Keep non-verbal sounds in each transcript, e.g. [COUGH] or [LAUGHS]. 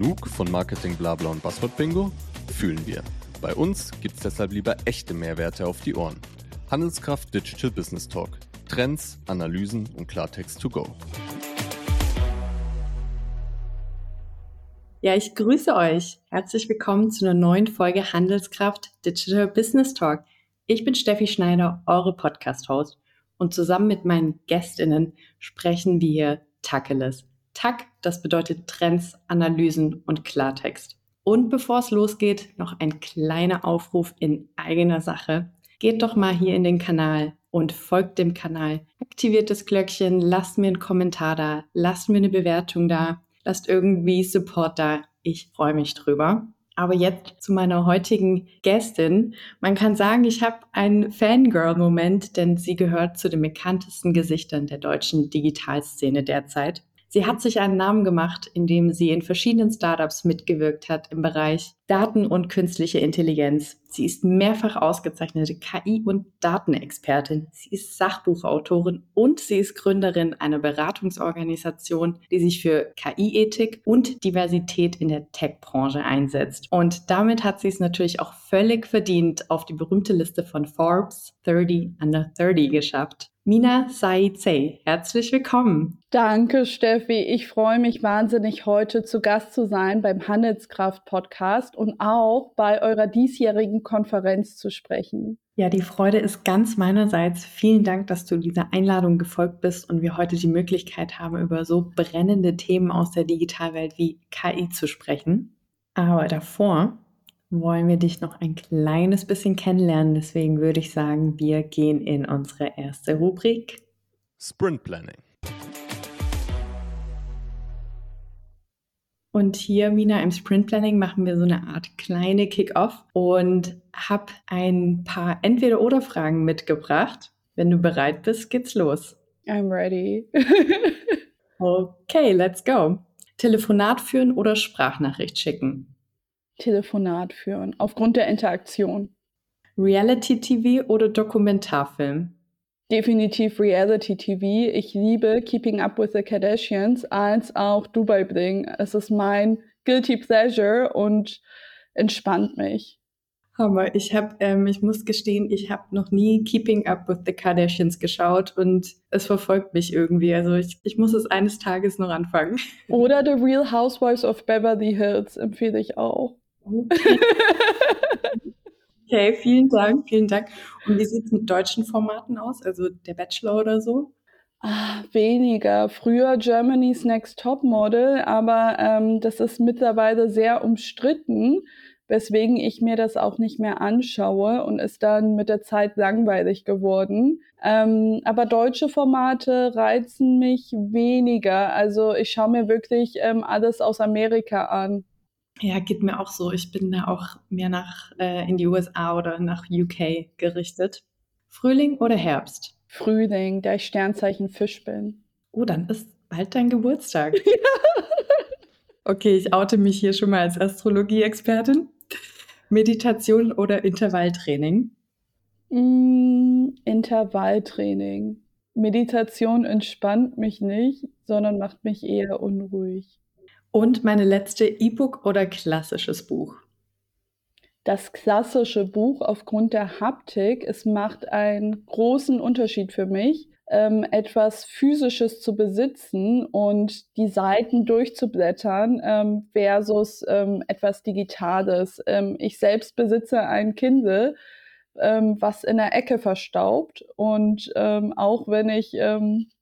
Genug von Marketing Blabla und Buzzword Bingo? Fühlen wir. Bei uns gibt's deshalb lieber echte Mehrwerte auf die Ohren. Handelskraft Digital Business Talk. Trends, Analysen und Klartext to go. Ja, ich grüße euch. Herzlich willkommen zu einer neuen Folge Handelskraft Digital Business Talk. Ich bin Steffi Schneider, eure Podcast-Host. Und zusammen mit meinen Gästinnen sprechen wir Tacheles. Tack, das bedeutet Trends, Analysen und Klartext. Und bevor es losgeht, noch ein kleiner Aufruf in eigener Sache. Geht doch mal hier in den Kanal und folgt dem Kanal. Aktiviert das Glöckchen, lasst mir einen Kommentar da, lasst mir eine Bewertung da lasst irgendwie Support da. Ich freue mich drüber. Aber jetzt zu meiner heutigen Gästin. Man kann sagen, ich habe einen Fangirl-Moment, denn sie gehört zu den bekanntesten Gesichtern der deutschen Digitalszene derzeit. Sie hat sich einen Namen gemacht, indem sie in verschiedenen Startups mitgewirkt hat im Bereich Daten und künstliche Intelligenz. Sie ist mehrfach ausgezeichnete KI- und Datenexpertin. Sie ist Sachbuchautorin und sie ist Gründerin einer Beratungsorganisation, die sich für KI-Ethik und Diversität in der Tech-Branche einsetzt. Und damit hat sie es natürlich auch völlig verdient, auf die berühmte Liste von Forbes 30 Under 30 geschafft. Mina Saizei, herzlich willkommen. Danke, Steffi. Ich freue mich wahnsinnig, heute zu Gast zu sein beim Handelskraft-Podcast und auch bei eurer diesjährigen Konferenz zu sprechen. Ja, die Freude ist ganz meinerseits. Vielen Dank, dass du dieser Einladung gefolgt bist und wir heute die Möglichkeit haben, über so brennende Themen aus der Digitalwelt wie KI zu sprechen. Aber davor wollen wir dich noch ein kleines bisschen kennenlernen. Deswegen würde ich sagen, wir gehen in unsere erste Rubrik. Sprint Planning. Und hier, Mina, im Sprint Planning machen wir so eine Art kleine Kick-Off und habe ein paar Entweder-Oder-Fragen mitgebracht. Wenn du bereit bist, geht's los. I'm ready. [LAUGHS] okay, let's go. Telefonat führen oder Sprachnachricht schicken? Telefonat führen, aufgrund der Interaktion. Reality-TV oder Dokumentarfilm? Definitiv Reality-TV. Ich liebe Keeping Up with the Kardashians als auch Dubai Bling. Es ist mein Guilty Pleasure und entspannt mich. Hammer. Ich habe, ähm, ich muss gestehen, ich habe noch nie Keeping Up with the Kardashians geschaut und es verfolgt mich irgendwie. Also ich, ich muss es eines Tages noch anfangen. [LAUGHS] Oder The Real Housewives of Beverly Hills empfehle ich auch. Okay. vielen Dank, vielen Dank. Und wie sieht es mit deutschen Formaten aus? Also der Bachelor oder so? Ah, weniger. Früher Germany's Next Top Model, aber ähm, das ist mittlerweile sehr umstritten, weswegen ich mir das auch nicht mehr anschaue und ist dann mit der Zeit langweilig geworden. Ähm, aber deutsche Formate reizen mich weniger. Also ich schaue mir wirklich ähm, alles aus Amerika an. Ja, geht mir auch so. Ich bin da auch mehr nach äh, in die USA oder nach UK gerichtet. Frühling oder Herbst? Frühling, da ich Sternzeichen Fisch bin. Oh, dann ist bald dein Geburtstag. [LAUGHS] okay, ich oute mich hier schon mal als Astrologie-Expertin. Meditation oder Intervalltraining? Mm, Intervalltraining. Meditation entspannt mich nicht, sondern macht mich eher unruhig. Und meine letzte E-Book oder klassisches Buch? Das klassische Buch aufgrund der Haptik, es macht einen großen Unterschied für mich, ähm, etwas Physisches zu besitzen und die Seiten durchzublättern ähm, versus ähm, etwas Digitales. Ähm, ich selbst besitze ein Kindle, ähm, was in der Ecke verstaubt und ähm, auch wenn ich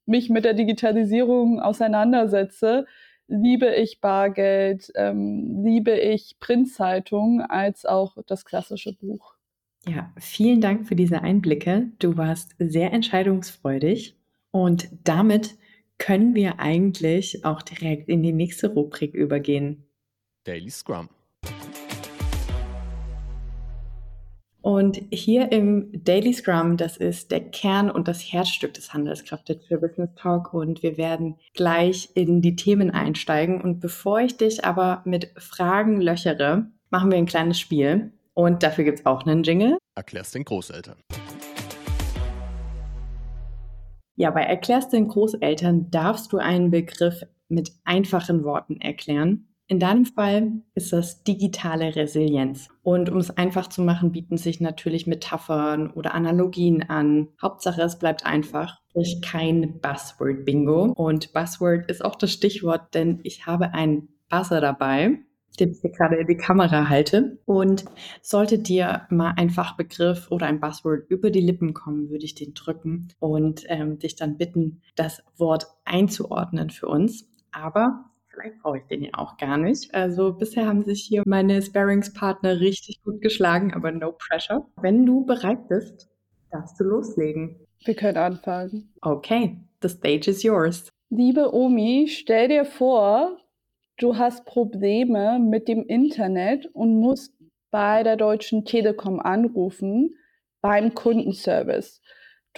mich mit der Digitalisierung auseinandersetze, liebe ich Bargeld, ähm, liebe ich Printzeitung als auch das klassische Buch. Ja, vielen Dank für diese Einblicke. Du warst sehr entscheidungsfreudig und damit können wir eigentlich auch direkt in die nächste Rubrik übergehen. Daily Scrum. Und hier im Daily Scrum, das ist der Kern und das Herzstück des Handelskraft für Business Talk und wir werden gleich in die Themen einsteigen. Und bevor ich dich aber mit Fragen löchere, machen wir ein kleines Spiel. Und dafür gibt es auch einen Jingle. Erklärst den Großeltern. Ja, bei Erklärst den Großeltern darfst du einen Begriff mit einfachen Worten erklären. In deinem Fall ist das digitale Resilienz. Und um es einfach zu machen, bieten sich natürlich Metaphern oder Analogien an. Hauptsache, es bleibt einfach. Sprich kein Buzzword-Bingo. Und Buzzword ist auch das Stichwort, denn ich habe einen Buzzer dabei den ich hier gerade in die Kamera halte. Und sollte dir mal ein Fachbegriff oder ein Buzzword über die Lippen kommen, würde ich den drücken und ähm, dich dann bitten, das Wort einzuordnen für uns. Aber vielleicht brauche ich den ja auch gar nicht. Also bisher haben sich hier meine Sparringspartner richtig gut geschlagen, aber no pressure. Wenn du bereit bist, darfst du loslegen. Wir können anfangen. Okay, the stage is yours. Liebe Omi, stell dir vor, du hast Probleme mit dem Internet und musst bei der Deutschen Telekom anrufen beim Kundenservice.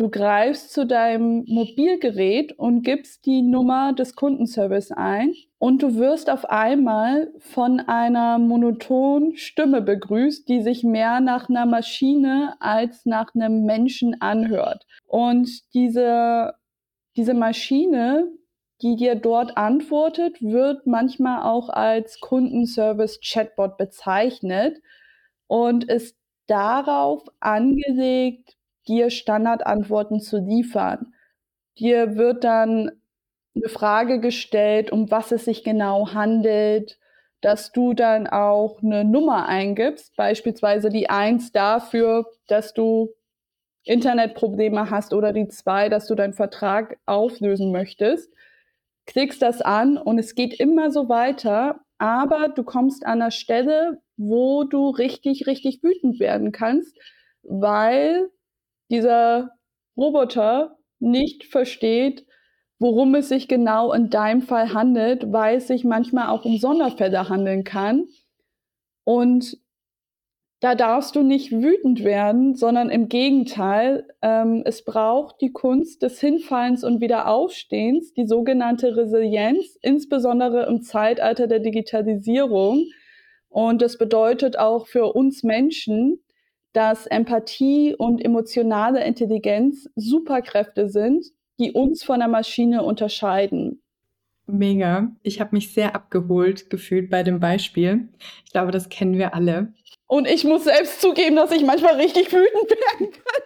Du greifst zu deinem Mobilgerät und gibst die Nummer des Kundenservice ein und du wirst auf einmal von einer monotonen Stimme begrüßt, die sich mehr nach einer Maschine als nach einem Menschen anhört. Und diese, diese Maschine die dir dort antwortet, wird manchmal auch als Kundenservice-Chatbot bezeichnet und ist darauf angelegt, dir Standardantworten zu liefern. Dir wird dann eine Frage gestellt, um was es sich genau handelt, dass du dann auch eine Nummer eingibst, beispielsweise die eins dafür, dass du Internetprobleme hast oder die zwei, dass du deinen Vertrag auflösen möchtest klickst das an und es geht immer so weiter, aber du kommst an einer Stelle, wo du richtig, richtig wütend werden kannst, weil dieser Roboter nicht versteht, worum es sich genau in deinem Fall handelt, weil es sich manchmal auch um Sonderfälle handeln kann. Und da darfst du nicht wütend werden, sondern im Gegenteil, ähm, es braucht die Kunst des Hinfallens und Wiederaufstehens, die sogenannte Resilienz, insbesondere im Zeitalter der Digitalisierung. Und das bedeutet auch für uns Menschen, dass Empathie und emotionale Intelligenz Superkräfte sind, die uns von der Maschine unterscheiden. Mega. Ich habe mich sehr abgeholt gefühlt bei dem Beispiel. Ich glaube, das kennen wir alle. Und ich muss selbst zugeben, dass ich manchmal richtig wütend werden kann.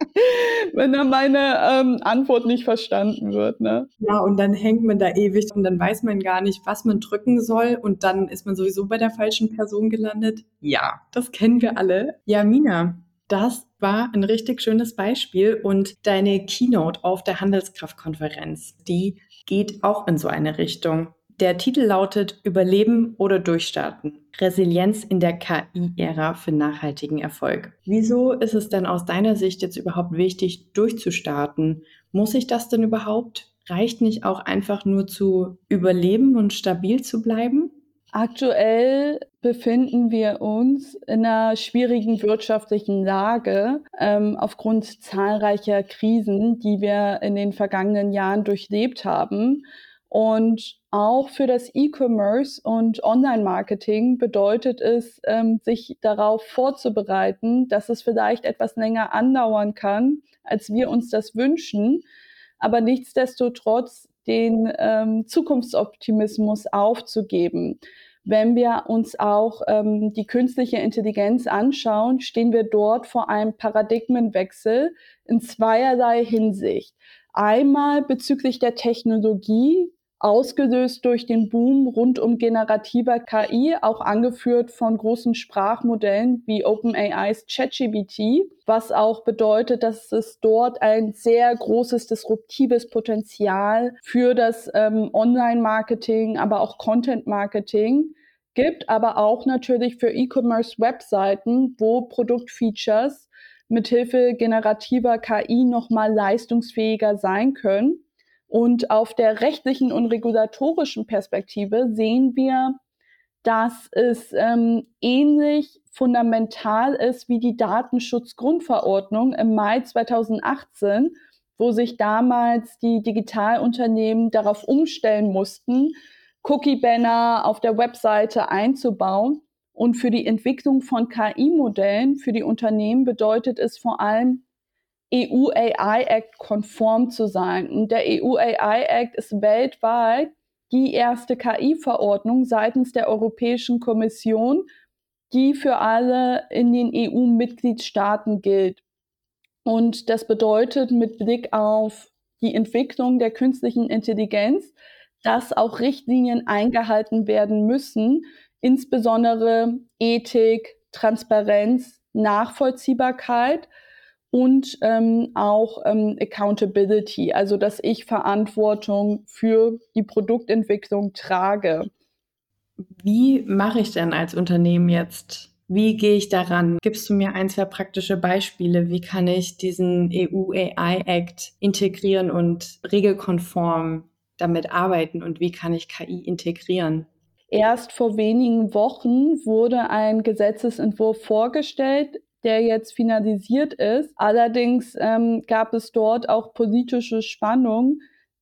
[LAUGHS] Wenn dann meine ähm, Antwort nicht verstanden wird. Ne? Ja, und dann hängt man da ewig und dann weiß man gar nicht, was man drücken soll. Und dann ist man sowieso bei der falschen Person gelandet. Ja, das kennen wir alle. Ja, Mina, das war ein richtig schönes Beispiel und deine Keynote auf der Handelskraftkonferenz, die geht auch in so eine Richtung. Der Titel lautet Überleben oder Durchstarten. Resilienz in der KI-Ära für nachhaltigen Erfolg. Wieso ist es denn aus deiner Sicht jetzt überhaupt wichtig, durchzustarten? Muss ich das denn überhaupt? Reicht nicht auch einfach nur zu überleben und stabil zu bleiben? Aktuell befinden wir uns in einer schwierigen wirtschaftlichen Lage ähm, aufgrund zahlreicher Krisen, die wir in den vergangenen Jahren durchlebt haben. Und auch für das E-Commerce und Online-Marketing bedeutet es, ähm, sich darauf vorzubereiten, dass es vielleicht etwas länger andauern kann, als wir uns das wünschen, aber nichtsdestotrotz den ähm, Zukunftsoptimismus aufzugeben. Wenn wir uns auch ähm, die künstliche Intelligenz anschauen, stehen wir dort vor einem Paradigmenwechsel in zweierlei Hinsicht. Einmal bezüglich der Technologie, ausgelöst durch den Boom rund um generativer KI, auch angeführt von großen Sprachmodellen wie OpenAIs ChatGPT, was auch bedeutet, dass es dort ein sehr großes disruptives Potenzial für das ähm, Online-Marketing, aber auch Content-Marketing gibt, aber auch natürlich für E-Commerce-Webseiten, wo Produktfeatures mithilfe generativer KI nochmal leistungsfähiger sein können. Und auf der rechtlichen und regulatorischen Perspektive sehen wir, dass es ähm, ähnlich fundamental ist wie die Datenschutzgrundverordnung im Mai 2018, wo sich damals die Digitalunternehmen darauf umstellen mussten, Cookie-Banner auf der Webseite einzubauen. Und für die Entwicklung von KI-Modellen für die Unternehmen bedeutet es vor allem EU AI Act konform zu sein. Und der EU AI Act ist weltweit die erste KI-Verordnung seitens der Europäischen Kommission, die für alle in den EU-Mitgliedstaaten gilt. Und das bedeutet mit Blick auf die Entwicklung der künstlichen Intelligenz, dass auch Richtlinien eingehalten werden müssen, insbesondere Ethik, Transparenz, Nachvollziehbarkeit und ähm, auch ähm, Accountability, also dass ich Verantwortung für die Produktentwicklung trage. Wie mache ich denn als Unternehmen jetzt? Wie gehe ich daran? Gibst du mir ein, zwei praktische Beispiele? Wie kann ich diesen EU AI Act integrieren und regelkonform damit arbeiten? Und wie kann ich KI integrieren? Erst vor wenigen Wochen wurde ein Gesetzesentwurf vorgestellt, der jetzt finalisiert ist. Allerdings ähm, gab es dort auch politische Spannung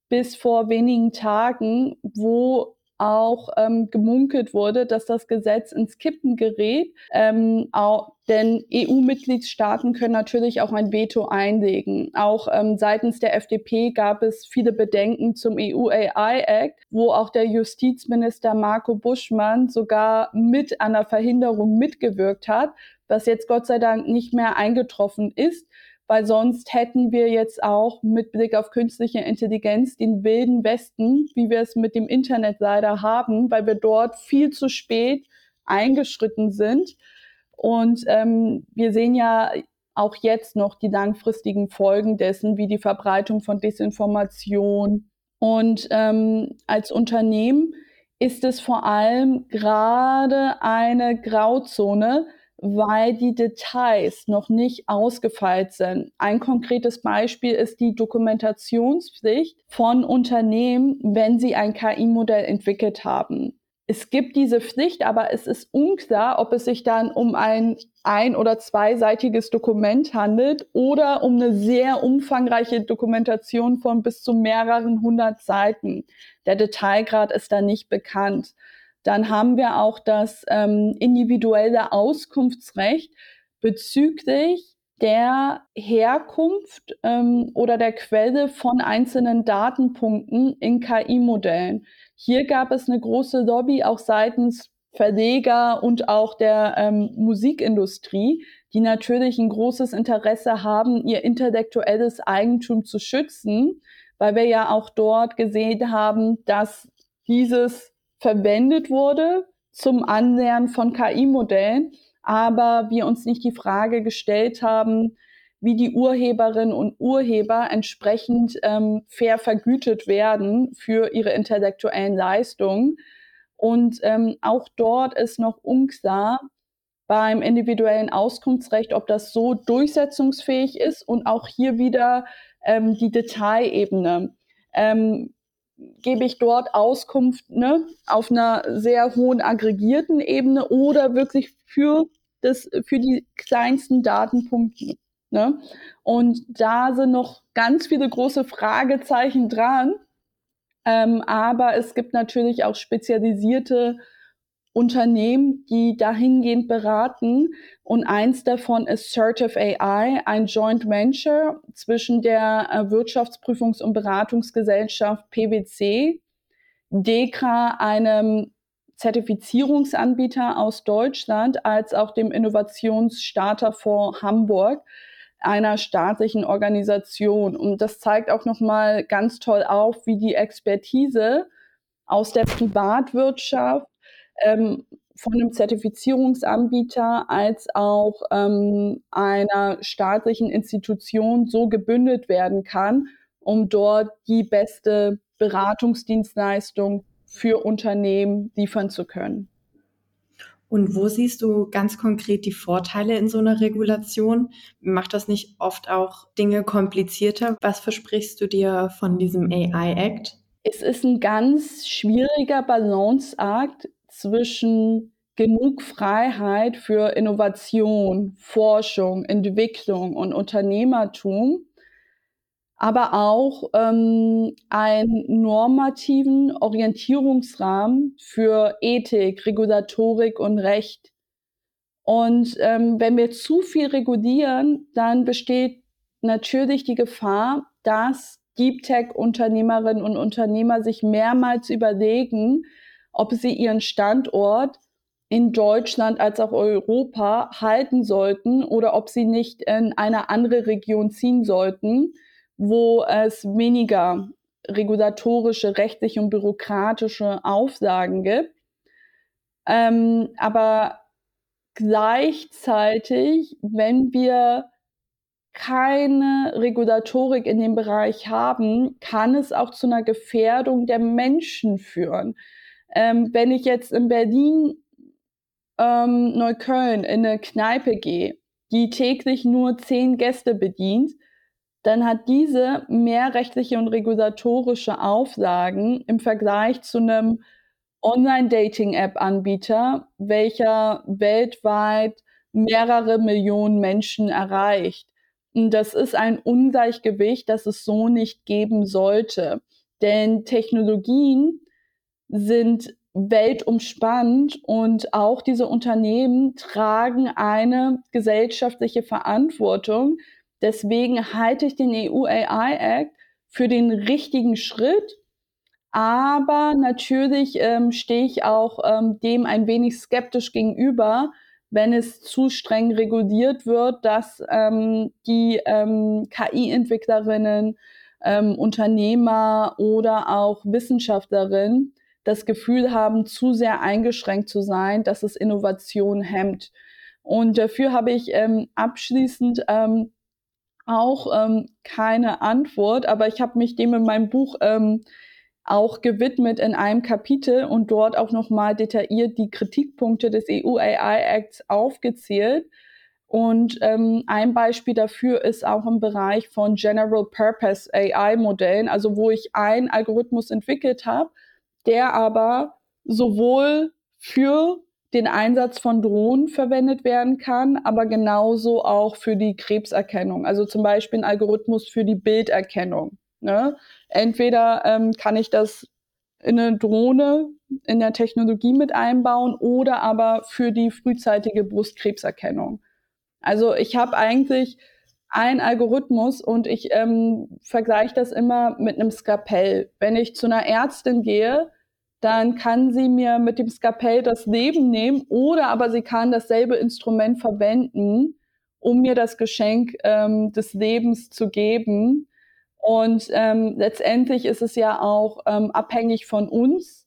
bis vor wenigen Tagen, wo auch ähm, gemunkelt wurde, dass das Gesetz ins Kippen gerät. Ähm, auch, denn EU-Mitgliedstaaten können natürlich auch ein Veto einlegen. Auch ähm, seitens der FDP gab es viele Bedenken zum EU-AI-Act, wo auch der Justizminister Marco Buschmann sogar mit an der Verhinderung mitgewirkt hat, was jetzt Gott sei Dank nicht mehr eingetroffen ist weil sonst hätten wir jetzt auch mit Blick auf künstliche Intelligenz den wilden Westen, wie wir es mit dem Internet leider haben, weil wir dort viel zu spät eingeschritten sind. Und ähm, wir sehen ja auch jetzt noch die langfristigen Folgen dessen, wie die Verbreitung von Desinformation. Und ähm, als Unternehmen ist es vor allem gerade eine Grauzone, weil die Details noch nicht ausgefeilt sind. Ein konkretes Beispiel ist die Dokumentationspflicht von Unternehmen, wenn sie ein KI-Modell entwickelt haben. Es gibt diese Pflicht, aber es ist unklar, ob es sich dann um ein ein- oder zweiseitiges Dokument handelt oder um eine sehr umfangreiche Dokumentation von bis zu mehreren hundert Seiten. Der Detailgrad ist da nicht bekannt. Dann haben wir auch das ähm, individuelle Auskunftsrecht bezüglich der Herkunft ähm, oder der Quelle von einzelnen Datenpunkten in KI-Modellen. Hier gab es eine große Lobby auch seitens Verleger und auch der ähm, Musikindustrie, die natürlich ein großes Interesse haben, ihr intellektuelles Eigentum zu schützen, weil wir ja auch dort gesehen haben, dass dieses verwendet wurde zum Annähern von KI-Modellen, aber wir uns nicht die Frage gestellt haben, wie die Urheberinnen und Urheber entsprechend ähm, fair vergütet werden für ihre intellektuellen Leistungen. Und ähm, auch dort ist noch unklar beim individuellen Auskunftsrecht, ob das so durchsetzungsfähig ist und auch hier wieder ähm, die Detailebene. Ähm, gebe ich dort Auskunft ne, auf einer sehr hohen aggregierten Ebene oder wirklich für, das, für die kleinsten Datenpunkte. Ne? Und da sind noch ganz viele große Fragezeichen dran. Ähm, aber es gibt natürlich auch spezialisierte Unternehmen, die dahingehend beraten. Und eins davon ist Certif AI, ein Joint Venture zwischen der äh, Wirtschaftsprüfungs- und Beratungsgesellschaft PwC, DEKRA, einem Zertifizierungsanbieter aus Deutschland, als auch dem Innovationsstarterfonds Hamburg, einer staatlichen Organisation. Und das zeigt auch nochmal ganz toll auf, wie die Expertise aus der Privatwirtschaft ähm, von einem Zertifizierungsanbieter als auch ähm, einer staatlichen Institution so gebündelt werden kann, um dort die beste Beratungsdienstleistung für Unternehmen liefern zu können. Und wo siehst du ganz konkret die Vorteile in so einer Regulation? Macht das nicht oft auch Dinge komplizierter? Was versprichst du dir von diesem AI Act? Es ist ein ganz schwieriger Balanceakt zwischen genug Freiheit für Innovation, Forschung, Entwicklung und Unternehmertum, aber auch ähm, einen normativen Orientierungsrahmen für Ethik, Regulatorik und Recht. Und ähm, wenn wir zu viel regulieren, dann besteht natürlich die Gefahr, dass Deep Tech-Unternehmerinnen und Unternehmer sich mehrmals überlegen, ob sie ihren Standort in Deutschland als auch Europa halten sollten oder ob sie nicht in eine andere Region ziehen sollten, wo es weniger regulatorische, rechtliche und bürokratische Auflagen gibt. Ähm, aber gleichzeitig, wenn wir keine Regulatorik in dem Bereich haben, kann es auch zu einer Gefährdung der Menschen führen. Ähm, wenn ich jetzt in Berlin, ähm, Neukölln in eine Kneipe gehe, die täglich nur zehn Gäste bedient, dann hat diese mehr rechtliche und regulatorische Auflagen im Vergleich zu einem Online-Dating-App-Anbieter, welcher weltweit mehrere Millionen Menschen erreicht. Und das ist ein Ungleichgewicht, das es so nicht geben sollte. Denn Technologien sind weltumspannend und auch diese Unternehmen tragen eine gesellschaftliche Verantwortung. Deswegen halte ich den EU AI Act für den richtigen Schritt. Aber natürlich ähm, stehe ich auch ähm, dem ein wenig skeptisch gegenüber, wenn es zu streng reguliert wird, dass ähm, die ähm, KI-Entwicklerinnen, ähm, Unternehmer oder auch Wissenschaftlerinnen das Gefühl haben, zu sehr eingeschränkt zu sein, dass es Innovation hemmt. Und dafür habe ich ähm, abschließend ähm, auch ähm, keine Antwort, aber ich habe mich dem in meinem Buch ähm, auch gewidmet in einem Kapitel und dort auch nochmal detailliert die Kritikpunkte des EU AI Acts aufgezählt. Und ähm, ein Beispiel dafür ist auch im Bereich von General Purpose AI Modellen, also wo ich einen Algorithmus entwickelt habe, der aber sowohl für den Einsatz von Drohnen verwendet werden kann, aber genauso auch für die Krebserkennung. Also zum Beispiel ein Algorithmus für die Bilderkennung. Ne? Entweder ähm, kann ich das in eine Drohne in der Technologie mit einbauen oder aber für die frühzeitige Brustkrebserkennung. Also ich habe eigentlich einen Algorithmus und ich ähm, vergleiche das immer mit einem Skapell. Wenn ich zu einer Ärztin gehe, dann kann sie mir mit dem Skapell das Leben nehmen oder aber sie kann dasselbe Instrument verwenden, um mir das Geschenk ähm, des Lebens zu geben. Und ähm, letztendlich ist es ja auch ähm, abhängig von uns,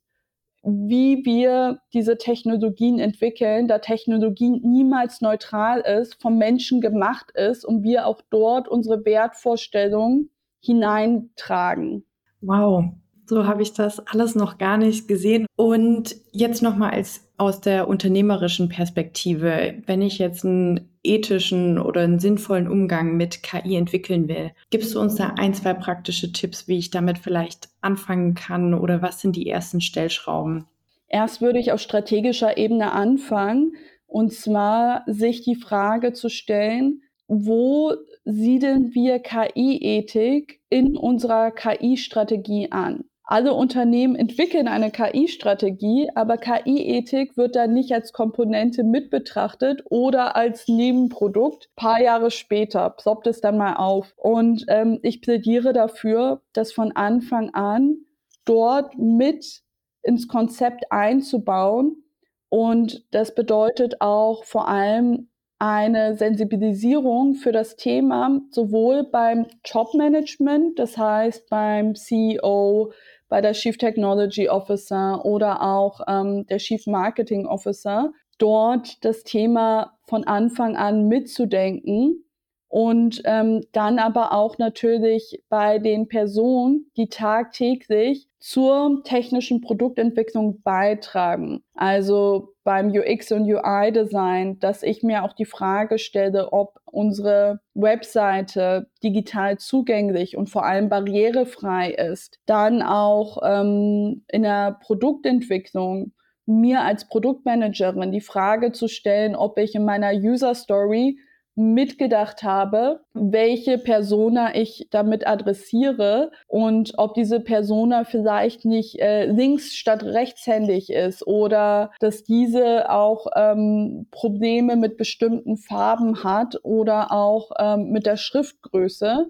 wie wir diese Technologien entwickeln, da Technologie niemals neutral ist, vom Menschen gemacht ist und wir auch dort unsere Wertvorstellungen hineintragen. Wow, so habe ich das alles noch gar nicht gesehen. Und jetzt nochmal als aus der unternehmerischen Perspektive, wenn ich jetzt einen ethischen oder einen sinnvollen Umgang mit KI entwickeln will, gibst du uns da ein, zwei praktische Tipps, wie ich damit vielleicht anfangen kann oder was sind die ersten Stellschrauben? Erst würde ich auf strategischer Ebene anfangen und zwar sich die Frage zu stellen, wo siedeln wir KI-Ethik in unserer KI-Strategie an? Alle Unternehmen entwickeln eine KI-Strategie, aber KI-Ethik wird dann nicht als Komponente mit betrachtet oder als Nebenprodukt. paar Jahre später ploppt es dann mal auf. Und ähm, ich plädiere dafür, das von Anfang an dort mit ins Konzept einzubauen. Und das bedeutet auch vor allem eine Sensibilisierung für das Thema, sowohl beim Jobmanagement, das heißt beim CEO, bei der Chief Technology Officer oder auch ähm, der Chief Marketing Officer, dort das Thema von Anfang an mitzudenken und ähm, dann aber auch natürlich bei den Personen, die tagtäglich zur technischen Produktentwicklung beitragen. Also beim UX und UI Design, dass ich mir auch die Frage stelle, ob unsere Webseite digital zugänglich und vor allem barrierefrei ist. Dann auch ähm, in der Produktentwicklung mir als Produktmanagerin die Frage zu stellen, ob ich in meiner User Story mitgedacht habe, welche Persona ich damit adressiere und ob diese Persona vielleicht nicht äh, links statt rechtshändig ist oder dass diese auch ähm, Probleme mit bestimmten Farben hat oder auch ähm, mit der Schriftgröße.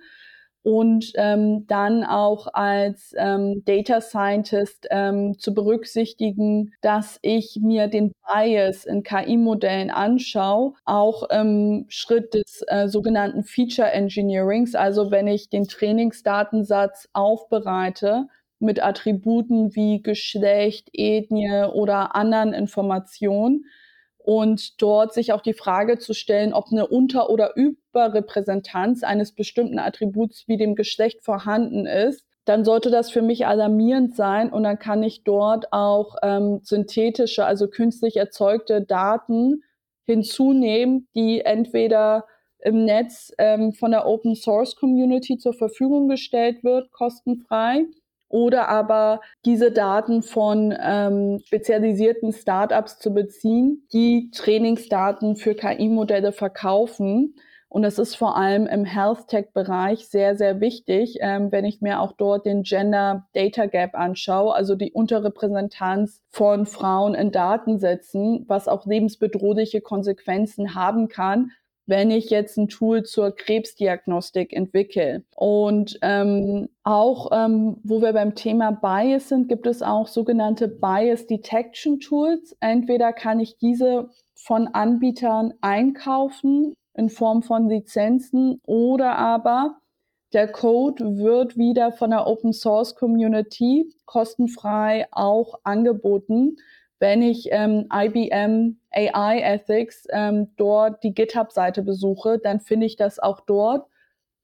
Und ähm, dann auch als ähm, Data Scientist ähm, zu berücksichtigen, dass ich mir den Bias in KI-Modellen anschaue, auch im Schritt des äh, sogenannten Feature Engineerings, also wenn ich den Trainingsdatensatz aufbereite, mit Attributen wie Geschlecht, Ethnie oder anderen Informationen, und dort sich auch die Frage zu stellen, ob eine Unter- oder Überrepräsentanz eines bestimmten Attributs wie dem Geschlecht vorhanden ist, dann sollte das für mich alarmierend sein und dann kann ich dort auch ähm, synthetische, also künstlich erzeugte Daten hinzunehmen, die entweder im Netz ähm, von der Open Source Community zur Verfügung gestellt wird, kostenfrei, oder aber diese Daten von ähm, spezialisierten Startups zu beziehen, die Trainingsdaten für KI-Modelle verkaufen. Und das ist vor allem im Health Tech-Bereich sehr, sehr wichtig, ähm, wenn ich mir auch dort den Gender Data Gap anschaue, also die Unterrepräsentanz von Frauen in Datensätzen, was auch lebensbedrohliche Konsequenzen haben kann, wenn ich jetzt ein Tool zur Krebsdiagnostik entwickle. Und ähm, auch, ähm, wo wir beim Thema Bias sind, gibt es auch sogenannte Bias Detection Tools. Entweder kann ich diese von Anbietern einkaufen in Form von Lizenzen oder aber der Code wird wieder von der Open Source Community kostenfrei auch angeboten wenn ich ähm, IBM AI Ethics ähm, dort die GitHub-Seite besuche, dann finde ich das auch dort,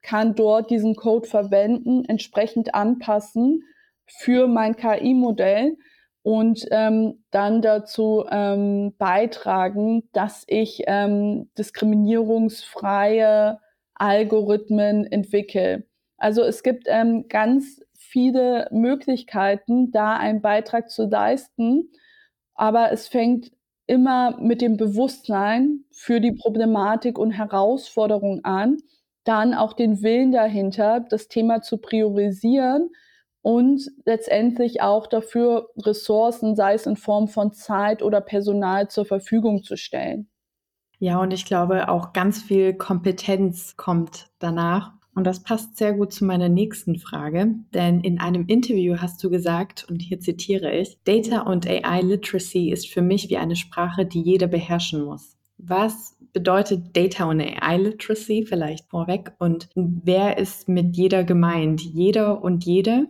kann dort diesen Code verwenden, entsprechend anpassen für mein KI-Modell und ähm, dann dazu ähm, beitragen, dass ich ähm, diskriminierungsfreie Algorithmen entwickle. Also es gibt ähm, ganz viele Möglichkeiten, da einen Beitrag zu leisten aber es fängt immer mit dem Bewusstsein für die Problematik und Herausforderung an, dann auch den Willen dahinter, das Thema zu priorisieren und letztendlich auch dafür Ressourcen, sei es in Form von Zeit oder Personal, zur Verfügung zu stellen. Ja, und ich glaube, auch ganz viel Kompetenz kommt danach. Und das passt sehr gut zu meiner nächsten Frage, denn in einem Interview hast du gesagt, und hier zitiere ich, Data und AI Literacy ist für mich wie eine Sprache, die jeder beherrschen muss. Was bedeutet Data und AI Literacy vielleicht vorweg und wer ist mit jeder gemeint? Jeder und jede?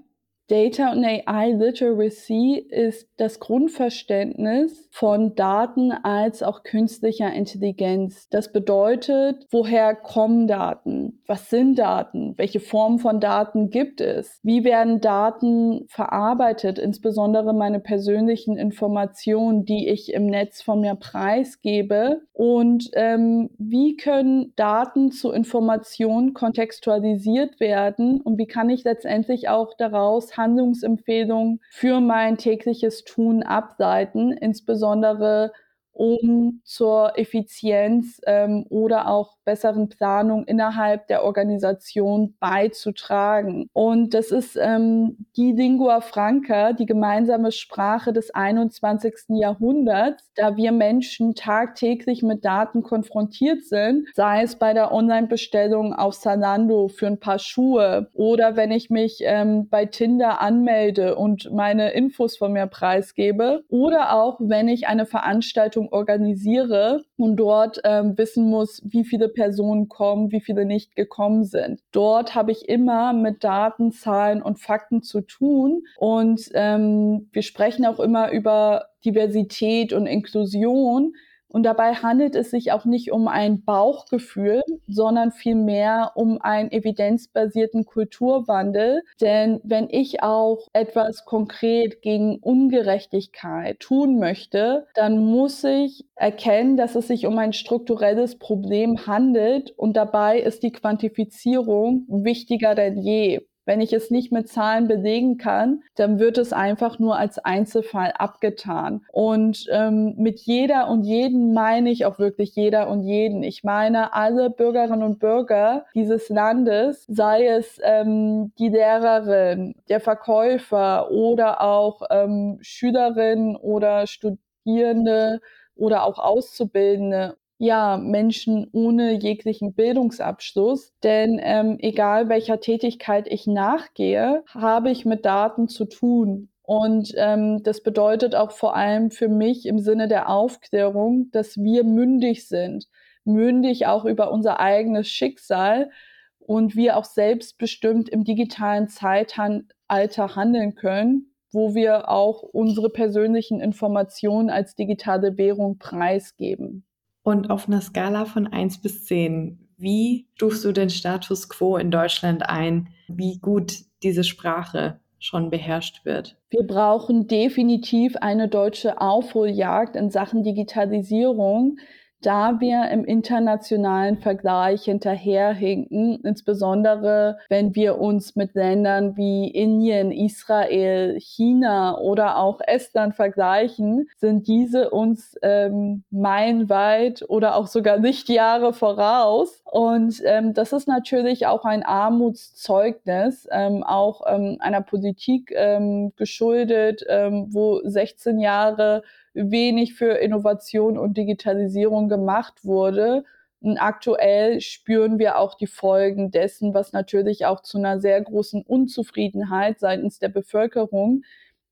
Data und AI Literacy ist das Grundverständnis von Daten als auch künstlicher Intelligenz. Das bedeutet, woher kommen Daten? Was sind Daten? Welche Formen von Daten gibt es? Wie werden Daten verarbeitet? Insbesondere meine persönlichen Informationen, die ich im Netz von mir preisgebe. Und ähm, wie können Daten zu Informationen kontextualisiert werden? Und wie kann ich letztendlich auch daraus Handlungsempfehlungen für mein tägliches Tun ableiten, insbesondere um zur Effizienz ähm, oder auch besseren Planung innerhalb der Organisation beizutragen. Und das ist ähm, die Lingua Franca, die gemeinsame Sprache des 21. Jahrhunderts, da wir Menschen tagtäglich mit Daten konfrontiert sind, sei es bei der Online-Bestellung auf Salando für ein paar Schuhe oder wenn ich mich ähm, bei Tinder anmelde und meine Infos von mir preisgebe oder auch wenn ich eine Veranstaltung organisiere und dort ähm, wissen muss, wie viele Personen kommen, wie viele nicht gekommen sind. Dort habe ich immer mit Daten, Zahlen und Fakten zu tun. Und ähm, wir sprechen auch immer über Diversität und Inklusion. Und dabei handelt es sich auch nicht um ein Bauchgefühl, sondern vielmehr um einen evidenzbasierten Kulturwandel. Denn wenn ich auch etwas konkret gegen Ungerechtigkeit tun möchte, dann muss ich erkennen, dass es sich um ein strukturelles Problem handelt und dabei ist die Quantifizierung wichtiger denn je. Wenn ich es nicht mit Zahlen belegen kann, dann wird es einfach nur als Einzelfall abgetan. Und ähm, mit jeder und jeden meine ich auch wirklich jeder und jeden. Ich meine alle Bürgerinnen und Bürger dieses Landes, sei es ähm, die Lehrerin, der Verkäufer oder auch ähm, Schülerinnen oder Studierende oder auch Auszubildende ja, Menschen ohne jeglichen Bildungsabschluss. Denn ähm, egal welcher Tätigkeit ich nachgehe, habe ich mit Daten zu tun. Und ähm, das bedeutet auch vor allem für mich im Sinne der Aufklärung, dass wir mündig sind, mündig auch über unser eigenes Schicksal und wir auch selbstbestimmt im digitalen Zeitalter handeln können, wo wir auch unsere persönlichen Informationen als digitale Währung preisgeben. Und auf einer Skala von 1 bis 10, wie stufst du den Status quo in Deutschland ein, wie gut diese Sprache schon beherrscht wird? Wir brauchen definitiv eine deutsche Aufholjagd in Sachen Digitalisierung da wir im internationalen Vergleich hinterherhinken, insbesondere wenn wir uns mit Ländern wie Indien, Israel, China oder auch Estland vergleichen, sind diese uns ähm, meilenweit oder auch sogar Lichtjahre voraus. Und ähm, das ist natürlich auch ein Armutszeugnis, ähm, auch ähm, einer Politik ähm, geschuldet, ähm, wo 16 Jahre wenig für Innovation und Digitalisierung gemacht wurde. Und aktuell spüren wir auch die Folgen dessen, was natürlich auch zu einer sehr großen Unzufriedenheit seitens der Bevölkerung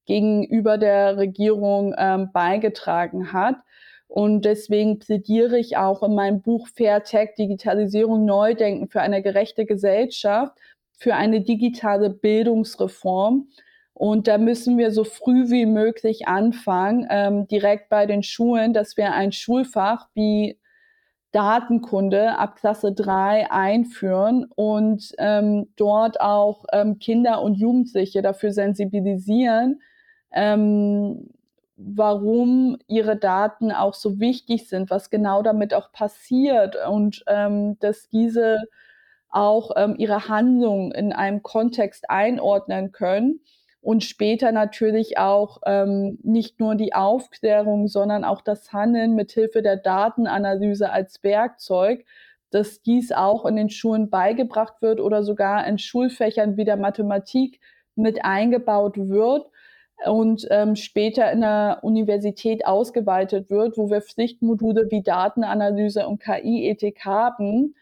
gegenüber der Regierung ähm, beigetragen hat. Und deswegen plädiere ich auch in meinem Buch Fair Tech Digitalisierung Neudenken für eine gerechte Gesellschaft, für eine digitale Bildungsreform, und da müssen wir so früh wie möglich anfangen, ähm, direkt bei den Schulen, dass wir ein Schulfach wie Datenkunde ab Klasse 3 einführen und ähm, dort auch ähm, Kinder und Jugendliche dafür sensibilisieren, ähm, warum ihre Daten auch so wichtig sind, was genau damit auch passiert und ähm, dass diese auch ähm, ihre Handlung in einem Kontext einordnen können und später natürlich auch ähm, nicht nur die Aufklärung, sondern auch das Handeln mit Hilfe der Datenanalyse als Werkzeug, dass dies auch in den Schulen beigebracht wird oder sogar in Schulfächern wie der Mathematik mit eingebaut wird und ähm, später in der Universität ausgeweitet wird, wo wir Pflichtmodule wie Datenanalyse und KI-Ethik haben,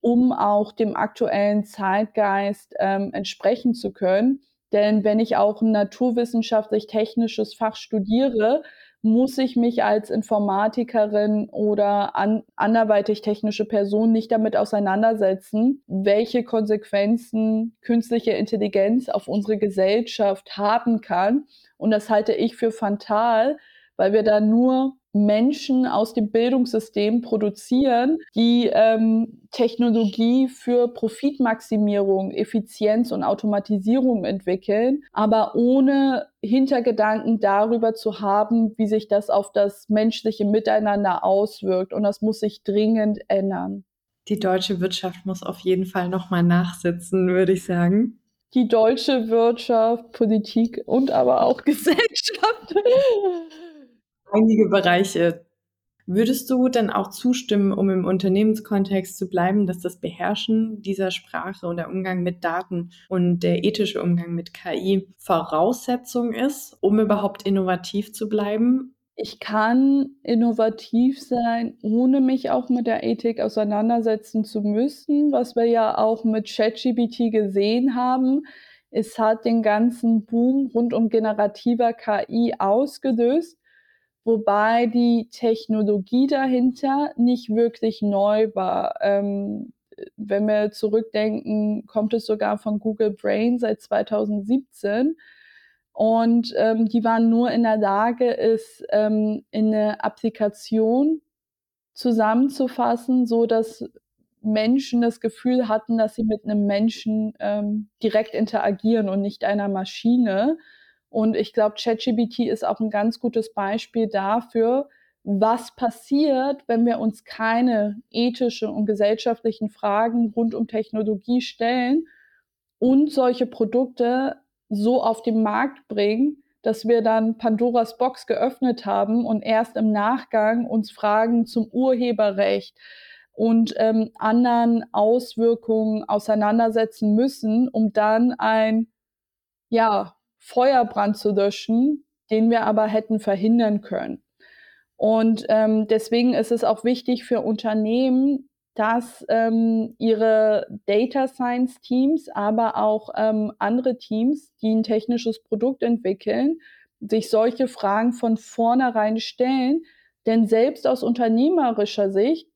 um auch dem aktuellen Zeitgeist ähm, entsprechen zu können. Denn wenn ich auch ein naturwissenschaftlich-technisches Fach studiere, muss ich mich als Informatikerin oder an, anderweitig technische Person nicht damit auseinandersetzen, welche Konsequenzen künstliche Intelligenz auf unsere Gesellschaft haben kann. Und das halte ich für fatal, weil wir da nur Menschen aus dem Bildungssystem produzieren, die ähm, Technologie für Profitmaximierung, Effizienz und Automatisierung entwickeln, aber ohne Hintergedanken darüber zu haben, wie sich das auf das menschliche Miteinander auswirkt. Und das muss sich dringend ändern. Die deutsche Wirtschaft muss auf jeden Fall nochmal nachsitzen, würde ich sagen die deutsche Wirtschaft, Politik und aber auch [LAUGHS] Gesellschaft einige Bereiche. Würdest du dann auch zustimmen, um im Unternehmenskontext zu bleiben, dass das Beherrschen dieser Sprache und der Umgang mit Daten und der ethische Umgang mit KI Voraussetzung ist, um überhaupt innovativ zu bleiben? Ich kann innovativ sein, ohne mich auch mit der Ethik auseinandersetzen zu müssen, was wir ja auch mit ChatGPT gesehen haben. Es hat den ganzen Boom rund um generativer KI ausgelöst wobei die Technologie dahinter nicht wirklich neu war. Ähm, wenn wir zurückdenken, kommt es sogar von Google Brain seit 2017. Und ähm, die waren nur in der Lage, es ähm, in eine Applikation zusammenzufassen, so dass Menschen das Gefühl hatten, dass sie mit einem Menschen ähm, direkt interagieren und nicht einer Maschine. Und ich glaube, ChatGPT ist auch ein ganz gutes Beispiel dafür, was passiert, wenn wir uns keine ethischen und gesellschaftlichen Fragen rund um Technologie stellen und solche Produkte so auf den Markt bringen, dass wir dann Pandoras Box geöffnet haben und erst im Nachgang uns Fragen zum Urheberrecht und ähm, anderen Auswirkungen auseinandersetzen müssen, um dann ein ja Feuerbrand zu löschen, den wir aber hätten verhindern können. Und ähm, deswegen ist es auch wichtig für Unternehmen, dass ähm, ihre Data Science Teams, aber auch ähm, andere Teams, die ein technisches Produkt entwickeln, sich solche Fragen von vornherein stellen. Denn selbst aus unternehmerischer Sicht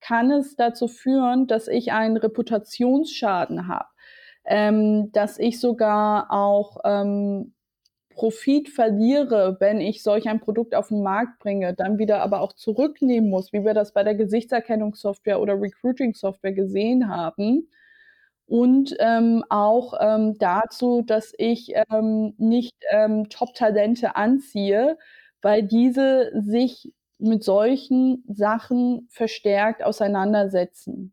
kann es dazu führen, dass ich einen Reputationsschaden habe, ähm, dass ich sogar auch ähm, Profit verliere, wenn ich solch ein Produkt auf den Markt bringe, dann wieder aber auch zurücknehmen muss, wie wir das bei der Gesichtserkennungssoftware oder Recruiting-Software gesehen haben. Und ähm, auch ähm, dazu, dass ich ähm, nicht ähm, Top-Talente anziehe, weil diese sich mit solchen Sachen verstärkt auseinandersetzen.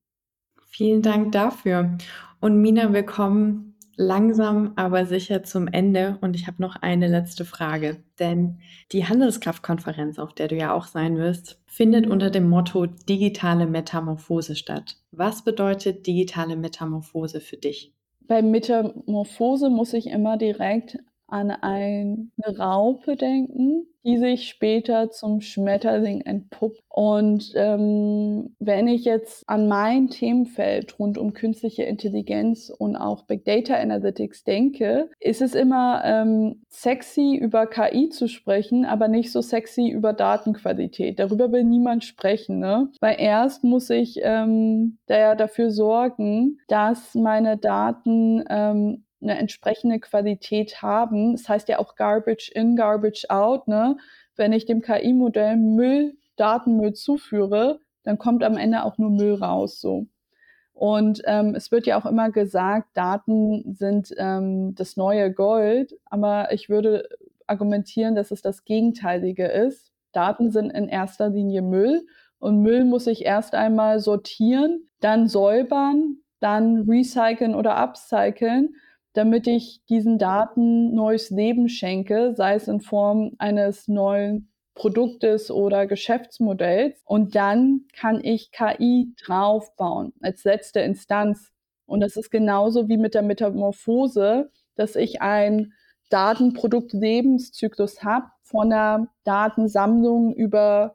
Vielen Dank dafür. Und Mina, wir kommen langsam aber sicher zum Ende und ich habe noch eine letzte Frage. Denn die Handelskraftkonferenz, auf der du ja auch sein wirst, findet unter dem Motto digitale Metamorphose statt. Was bedeutet digitale Metamorphose für dich? Bei Metamorphose muss ich immer direkt an eine Raupe denken, die sich später zum Schmetterling entpuppt. Und ähm, wenn ich jetzt an mein Themenfeld rund um künstliche Intelligenz und auch Big Data Analytics denke, ist es immer ähm, sexy, über KI zu sprechen, aber nicht so sexy über Datenqualität. Darüber will niemand sprechen, ne? Weil erst muss ich ähm, da dafür sorgen, dass meine Daten ähm, eine entsprechende Qualität haben. Das heißt ja auch Garbage in, Garbage out. Ne? Wenn ich dem KI-Modell Müll, Datenmüll zuführe, dann kommt am Ende auch nur Müll raus. So. Und ähm, es wird ja auch immer gesagt, Daten sind ähm, das neue Gold, aber ich würde argumentieren, dass es das Gegenteilige ist. Daten sind in erster Linie Müll und Müll muss ich erst einmal sortieren, dann säubern, dann recyceln oder upcyclen damit ich diesen Daten neues Leben schenke, sei es in Form eines neuen Produktes oder Geschäftsmodells. Und dann kann ich KI draufbauen als letzte Instanz. Und das ist genauso wie mit der Metamorphose, dass ich ein Datenprodukt-Lebenszyklus habe von der Datensammlung über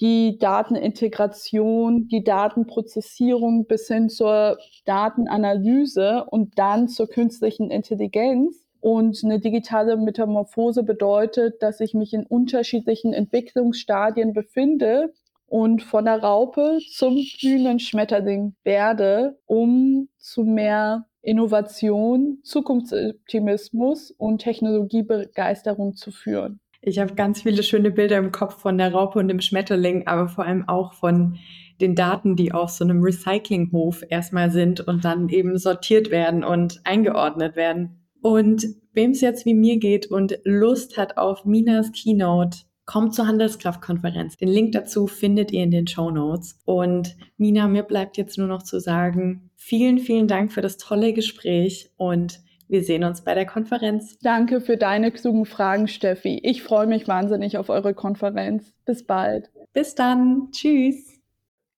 die Datenintegration, die Datenprozessierung bis hin zur Datenanalyse und dann zur künstlichen Intelligenz. Und eine digitale Metamorphose bedeutet, dass ich mich in unterschiedlichen Entwicklungsstadien befinde und von der Raupe zum blühenden Schmetterling werde, um zu mehr Innovation, Zukunftsoptimismus und Technologiebegeisterung zu führen. Ich habe ganz viele schöne Bilder im Kopf von der Raupe und dem Schmetterling, aber vor allem auch von den Daten, die auf so einem Recyclinghof erstmal sind und dann eben sortiert werden und eingeordnet werden. Und wem es jetzt wie mir geht und Lust hat auf Minas Keynote, kommt zur Handelskraftkonferenz. Den Link dazu findet ihr in den Show Notes. Und Mina, mir bleibt jetzt nur noch zu sagen, vielen, vielen Dank für das tolle Gespräch und wir sehen uns bei der Konferenz. Danke für deine klugen Fragen, Steffi. Ich freue mich wahnsinnig auf eure Konferenz. Bis bald. Bis dann. Tschüss.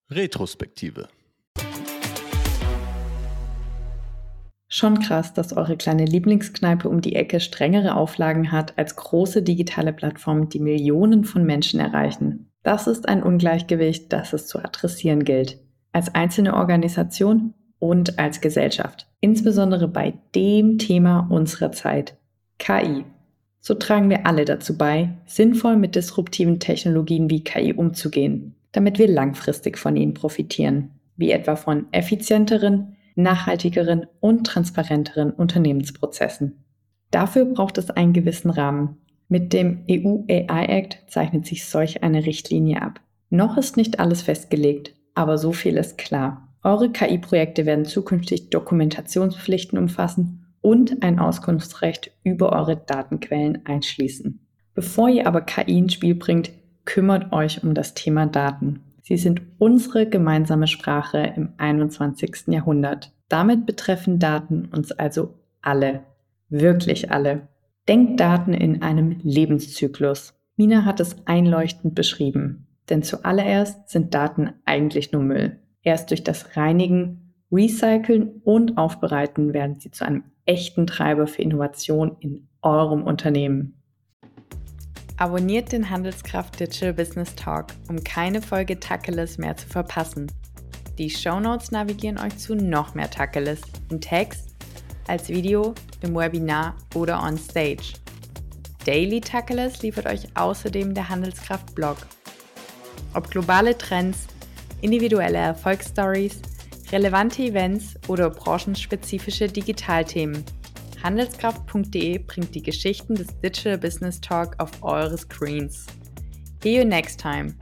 Retrospektive. Schon krass, dass eure kleine Lieblingskneipe um die Ecke strengere Auflagen hat als große digitale Plattformen, die Millionen von Menschen erreichen. Das ist ein Ungleichgewicht, das es zu adressieren gilt. Als einzelne Organisation und als Gesellschaft. Insbesondere bei dem Thema unserer Zeit, KI. So tragen wir alle dazu bei, sinnvoll mit disruptiven Technologien wie KI umzugehen, damit wir langfristig von ihnen profitieren, wie etwa von effizienteren, nachhaltigeren und transparenteren Unternehmensprozessen. Dafür braucht es einen gewissen Rahmen. Mit dem EU AI Act zeichnet sich solch eine Richtlinie ab. Noch ist nicht alles festgelegt, aber so viel ist klar. Eure KI-Projekte werden zukünftig Dokumentationspflichten umfassen und ein Auskunftsrecht über eure Datenquellen einschließen. Bevor ihr aber KI ins Spiel bringt, kümmert euch um das Thema Daten. Sie sind unsere gemeinsame Sprache im 21. Jahrhundert. Damit betreffen Daten uns also alle, wirklich alle. Denkt Daten in einem Lebenszyklus. Mina hat es einleuchtend beschrieben, denn zuallererst sind Daten eigentlich nur Müll. Erst durch das Reinigen, Recyceln und Aufbereiten werden sie zu einem echten Treiber für Innovation in eurem Unternehmen. Abonniert den Handelskraft Digital Business Talk, um keine Folge Tacheles mehr zu verpassen. Die Shownotes navigieren euch zu noch mehr Tacheles in Text, als Video, im Webinar oder on Stage. Daily Tacheles liefert euch außerdem der Handelskraft Blog. Ob globale Trends, individuelle Erfolgsstories, relevante Events oder branchenspezifische Digitalthemen – Handelskraft.de bringt die Geschichten des Digital Business Talk auf eure Screens. See you next time.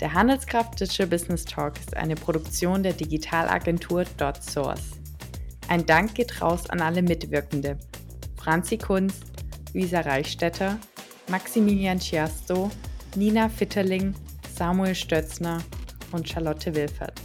Der Handelskraft Digital Business Talk ist eine Produktion der Digitalagentur .source. Ein Dank geht raus an alle Mitwirkende. Franzi Kunz, Luisa Reichstetter, Maximilian Chiasto, Nina Fitterling, Samuel Stötzner und Charlotte Wilfert.